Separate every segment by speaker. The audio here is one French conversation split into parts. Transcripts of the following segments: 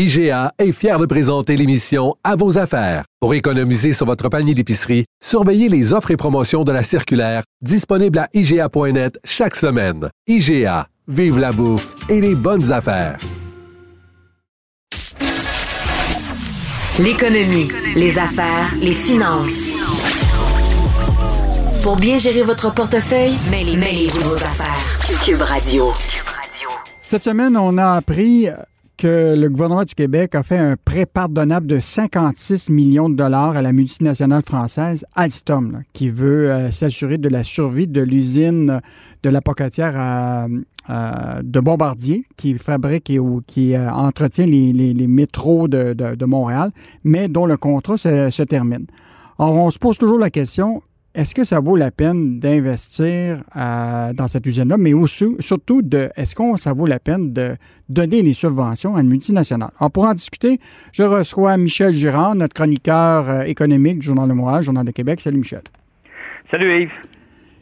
Speaker 1: IGA est fier de présenter l'émission À vos affaires. Pour économiser sur votre panier d'épicerie, surveillez les offres et promotions de la circulaire disponible à IGA.net chaque semaine. IGA, vive la bouffe et les bonnes affaires.
Speaker 2: L'économie, les affaires, les finances. Pour bien gérer votre portefeuille, mêlez, mêlez-vous vos affaires. Cube Radio.
Speaker 3: Cette semaine, on a appris que le gouvernement du Québec a fait un prêt pardonnable de 56 millions de dollars à la multinationale française Alstom, qui veut euh, s'assurer de la survie de l'usine de la pocatière de Bombardier, qui fabrique et qui euh, entretient les, métros de, Montréal, mais dont le contrat se, se termine. Alors, on se pose toujours la question, est-ce que ça vaut la peine d'investir euh, dans cette usine-là, mais aussi, surtout, de, est-ce qu'on ça vaut la peine de donner des subventions à une multinationale? Alors, pour en discuter, je reçois Michel Girard, notre chroniqueur euh, économique du Journal de Montréal, Journal de Québec. Salut, Michel.
Speaker 4: Salut Yves.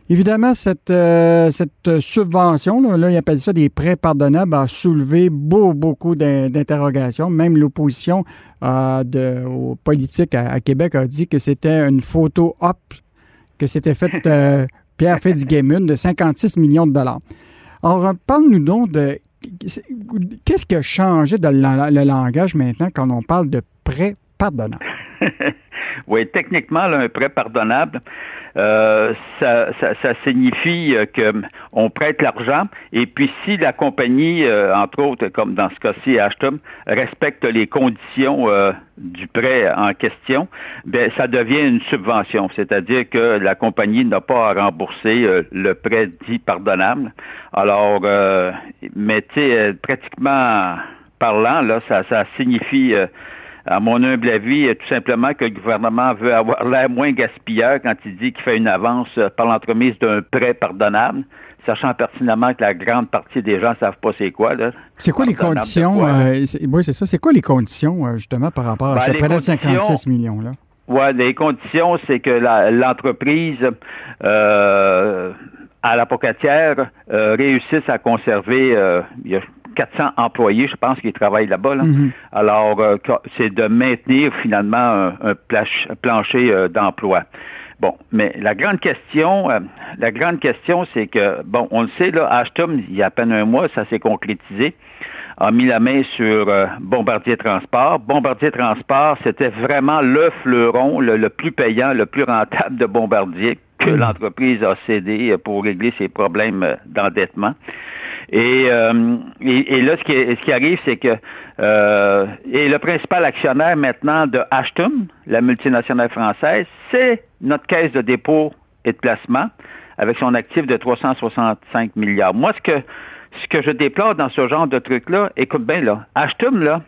Speaker 3: Évidemment, cette, euh, cette subvention, là, là, ils appellent ça des prêts pardonnables, a soulevé beau- beaucoup d'in- d'interrogations. Même l'opposition euh, aux politiques à, à Québec a dit que c'était une photo op, que c'était fait euh, Pierre Fitzgibbon de 56 millions de dollars. Alors, parle-nous donc de qu'est-ce qui a changé dans le, langage maintenant quand on parle de prêts pardonnables?
Speaker 4: Oui, techniquement, là, un prêt pardonnable, euh, ça, ça, ça signifie euh, que on prête l'argent et puis si la compagnie, euh, entre autres, comme dans ce cas-ci, Ashton, respecte les conditions euh, du prêt en question, ben ça devient une subvention, c'est-à-dire que la compagnie n'a pas à rembourser euh, le prêt dit pardonnable. Alors, euh, mais tu sais, euh, pratiquement parlant, là, ça, ça signifie euh, à mon humble avis, euh, tout simplement que le gouvernement veut avoir l'air moins gaspilleur quand il dit qu'il fait une avance euh, par l'entremise d'un prêt pardonnable, sachant pertinemment que la grande partie des gens ne savent pas c'est quoi. Là.
Speaker 3: C'est quoi les conditions? euh, c'est- oui, c'est ça. C'est quoi les conditions, justement, par rapport à
Speaker 4: Ben,
Speaker 3: ce prêt de
Speaker 4: conditions-
Speaker 3: 56 millions-là?
Speaker 4: Ouais, les conditions, c'est que l'entreprise euh, à la pocatière euh, réussisse à conserver, euh, il y a 400 employés, je pense, qui travaillent là-bas. là.
Speaker 3: Mhm.
Speaker 4: Alors, euh, c'est de maintenir finalement un, un plach- un plancher euh, d'emploi. Bon, mais la grande question, euh, la grande question, c'est que, bon, on le sait, là, Ashton, il y a à peine un mois, ça s'est concrétisé, a mis la main sur euh, Bombardier Transport. Bombardier Transport, c'était vraiment le fleuron, le, le plus payant, le plus rentable de Bombardier que l'entreprise a cédé euh, pour régler ses problèmes euh, d'endettement. Et, euh, et, et là, ce qui, ce qui arrive, c'est que euh, et le principal actionnaire maintenant de Ashton, la multinationale française, c'est notre caisse de dépôt et de placement avec son actif de 365 milliards. Moi, ce que ce que je déplore dans ce genre de truc-là, écoute bien là, Ashton, là,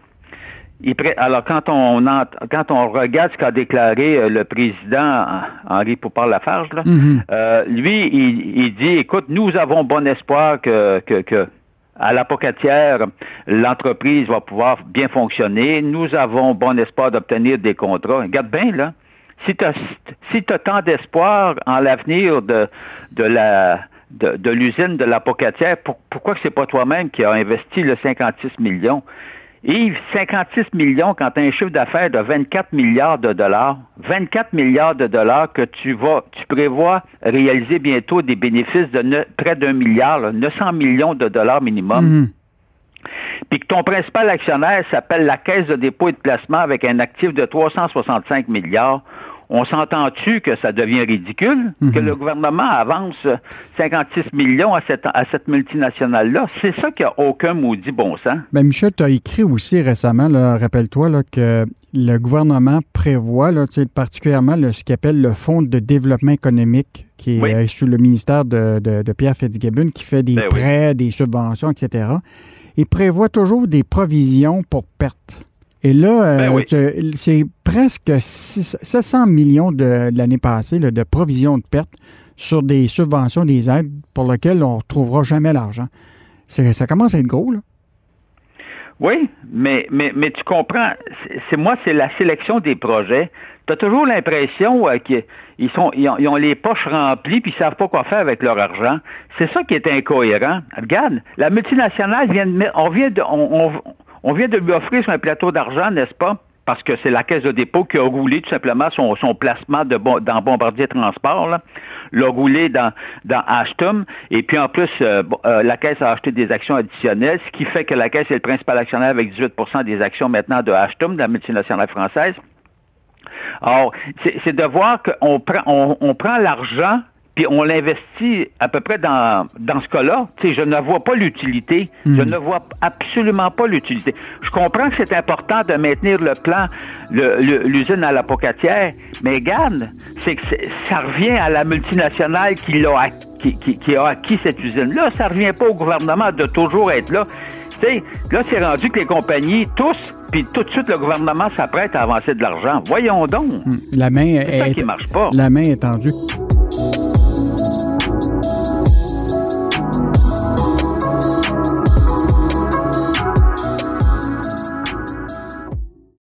Speaker 4: alors quand on quand on regarde ce qu'a déclaré euh, le président Henri Poupard-Lafarge,
Speaker 3: Mhm.
Speaker 4: euh, lui, il, il dit, écoute, nous avons bon espoir que, que, que à la Pocatière, l'entreprise va pouvoir bien fonctionner. Nous avons bon espoir d'obtenir des contrats. Regarde bien, là. Si tu as, si t'as tant d'espoir en l'avenir de, de la de, de l'usine de la Pocatière, pour- pourquoi que c'est pas toi-même qui a investi le 56 millions? Yves, 56 millions quand tu as un chiffre d'affaires de 24 milliards de dollars, 24 milliards de dollars que tu vas, tu prévois réaliser bientôt des bénéfices de ne- près d'un milliard, là, 900 millions de dollars minimum.
Speaker 3: Mhm.
Speaker 4: Puis que ton principal actionnaire s'appelle la Caisse de dépôt et de placement avec un actif de 365 milliards. On s'entend-tu que ça devient ridicule que le gouvernement avance 56 millions à cette, à cette multinationale-là? C'est ça qui a aucun maudit bon sens.
Speaker 3: Ben Michel, tu as écrit aussi récemment, rappelle-toi, que le gouvernement prévoit, là, particulièrement là, ce qu'il appelle le Fonds de développement économique, qui est
Speaker 4: Oui.
Speaker 3: euh, sous le ministère de, de- de Pierre Fitzgibbon, qui fait des
Speaker 4: Ben oui.
Speaker 3: prêts, des subventions, etc. Il prévoit toujours des provisions pour perte. Et là,
Speaker 4: Ben
Speaker 3: euh,
Speaker 4: oui.
Speaker 3: tu- c'est presque six- 700 millions de, de l'année passée là, de provisions de pertes sur des subventions, des aides pour lesquelles on ne retrouvera jamais l'argent. Ça commence à être gros, là.
Speaker 4: Oui, mais, mais, mais tu comprends, c'est moi, c'est la sélection des projets. Tu as toujours l'impression euh, qu'ils ils sont, ils ont, ils ont les poches remplies puis ils savent pas quoi faire avec leur argent. C'est ça qui est incohérent. Regarde, la multinationale vient de mettre- on vient de, on, on, on vient de lui offrir sur un plateau d'argent, n'est-ce pas? Parce que c'est la caisse de dépôt qui a roulé tout simplement son, son placement de dans Bombardier Transport, l'a roulé dans, dans. Et puis en plus, euh, euh, la caisse a acheté des actions additionnelles, ce qui fait que la caisse est le principal actionnaire avec 18% des actions maintenant de Ashton, de la multinationale française. Alors, c'est de voir qu'on prend, on, on prend l'argent puis on l'investit à peu près dans, dans ce cas-là. Je ne vois pas l'utilité. Je ne vois absolument pas l'utilité. Je comprends que c'est important de maintenir le plan, l'usine à la Pocatière, mais regarde, c'est que ça revient à la multinationale qui, l'a qui, qui- qui a acquis cette usine-là. Ça revient pas au gouvernement de toujours être là. Tu sais, là, c'est rendu que les compagnies, tous, puis tout de suite, le gouvernement s'apprête à avancer de l'argent. Voyons donc.
Speaker 3: La main
Speaker 4: C'est ça
Speaker 3: est,
Speaker 4: qui marche pas.
Speaker 3: La main est tendue.